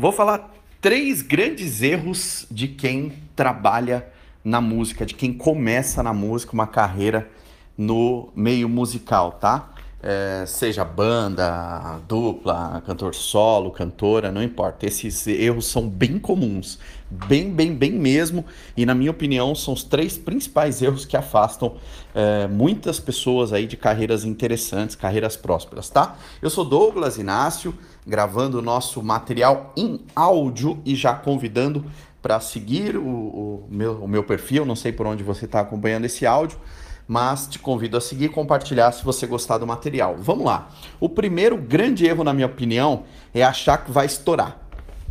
Vou falar três grandes erros de quem trabalha na música, de quem começa na música, uma carreira no meio musical, tá? É, seja banda, dupla, cantor solo, cantora, não importa. Esses erros são bem comuns, bem, bem, bem mesmo. E na minha opinião, são os três principais erros que afastam é, muitas pessoas aí de carreiras interessantes, carreiras prósperas, tá? Eu sou Douglas Inácio, gravando o nosso material em áudio e já convidando para seguir o, o, meu, o meu perfil. Não sei por onde você está acompanhando esse áudio mas te convido a seguir e compartilhar se você gostar do material. Vamos lá. O primeiro grande erro, na minha opinião, é achar que vai estourar.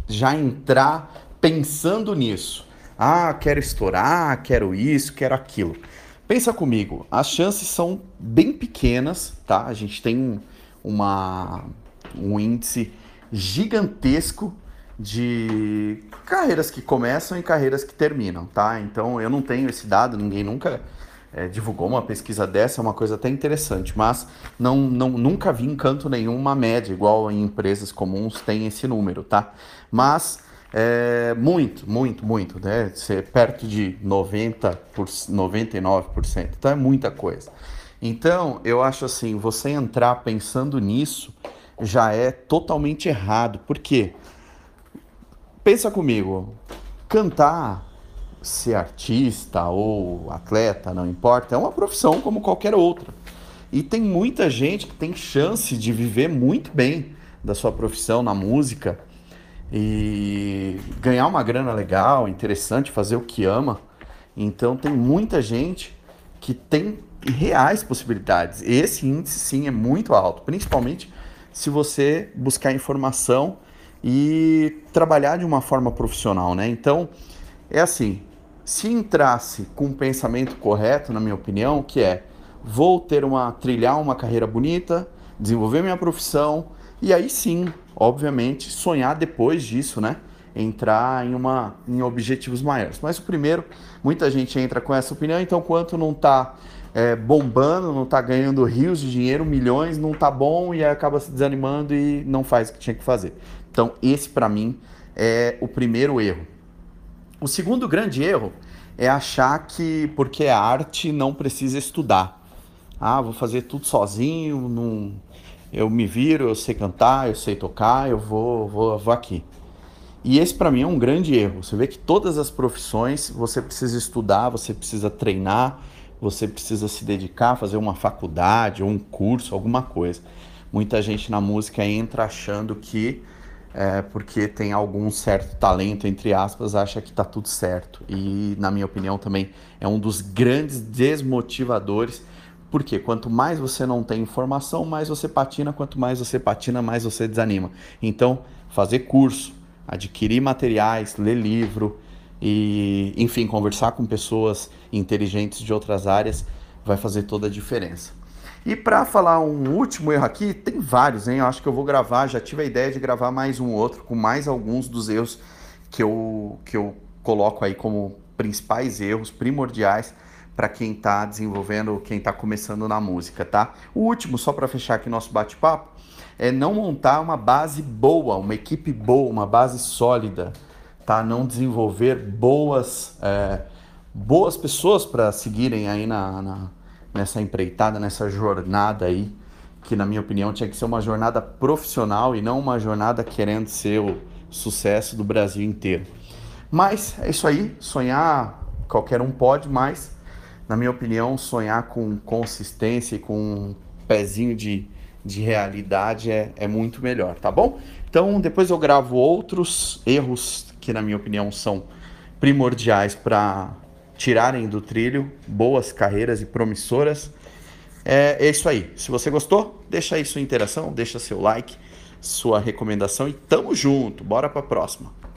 Já entrar pensando nisso. Ah, quero estourar, quero isso, quero aquilo. Pensa comigo, as chances são bem pequenas, tá? A gente tem um, uma, um índice gigantesco de carreiras que começam e carreiras que terminam, tá? Então eu não tenho esse dado, ninguém nunca é, divulgou uma pesquisa dessa, é uma coisa até interessante, mas não, não, nunca vi em canto nenhum uma média, igual em empresas comuns tem esse número, tá? Mas é, muito, muito, muito, né? Ser perto de 90%, por, 99%, então é muita coisa. Então, eu acho assim, você entrar pensando nisso já é totalmente errado. Por quê? Pensa comigo, cantar ser artista ou atleta, não importa, é uma profissão como qualquer outra. E tem muita gente que tem chance de viver muito bem da sua profissão na música e ganhar uma grana legal, interessante, fazer o que ama. Então tem muita gente que tem reais possibilidades. Esse índice sim é muito alto, principalmente se você buscar informação e trabalhar de uma forma profissional, né? Então, é assim, se entrasse com o um pensamento correto, na minha opinião, que é vou ter uma trilhar uma carreira bonita, desenvolver minha profissão e aí sim, obviamente, sonhar depois disso, né? Entrar em uma em objetivos maiores. Mas o primeiro, muita gente entra com essa opinião, então quanto não está é, bombando, não está ganhando rios de dinheiro, milhões, não está bom e acaba se desanimando e não faz o que tinha que fazer. Então esse para mim é o primeiro erro. O segundo grande erro é achar que porque é arte não precisa estudar. Ah, vou fazer tudo sozinho, eu me viro, eu sei cantar, eu sei tocar, eu vou, vou, vou aqui. E esse para mim é um grande erro. Você vê que todas as profissões você precisa estudar, você precisa treinar, você precisa se dedicar, fazer uma faculdade ou um curso, alguma coisa. Muita gente na música entra achando que é, porque tem algum certo talento, entre aspas, acha que está tudo certo. E, na minha opinião, também é um dos grandes desmotivadores, porque quanto mais você não tem informação, mais você patina, quanto mais você patina, mais você desanima. Então, fazer curso, adquirir materiais, ler livro e, enfim, conversar com pessoas inteligentes de outras áreas vai fazer toda a diferença. E para falar um último erro aqui, tem vários, hein? Eu acho que eu vou gravar, já tive a ideia de gravar mais um outro com mais alguns dos erros que eu, que eu coloco aí como principais erros, primordiais para quem está desenvolvendo, quem está começando na música, tá? O último, só para fechar aqui nosso bate-papo, é não montar uma base boa, uma equipe boa, uma base sólida, tá? Não desenvolver boas, é, boas pessoas para seguirem aí na, na nessa empreitada, nessa jornada aí, que na minha opinião tinha que ser uma jornada profissional e não uma jornada querendo ser o sucesso do Brasil inteiro. Mas é isso aí, sonhar qualquer um pode, mas na minha opinião, sonhar com consistência e com um pezinho de, de realidade é, é muito melhor, tá bom? Então depois eu gravo outros erros que na minha opinião são primordiais para tirarem do trilho boas carreiras e promissoras. É, é isso aí. Se você gostou, deixa aí sua interação, deixa seu like, sua recomendação e tamo junto. Bora para próxima.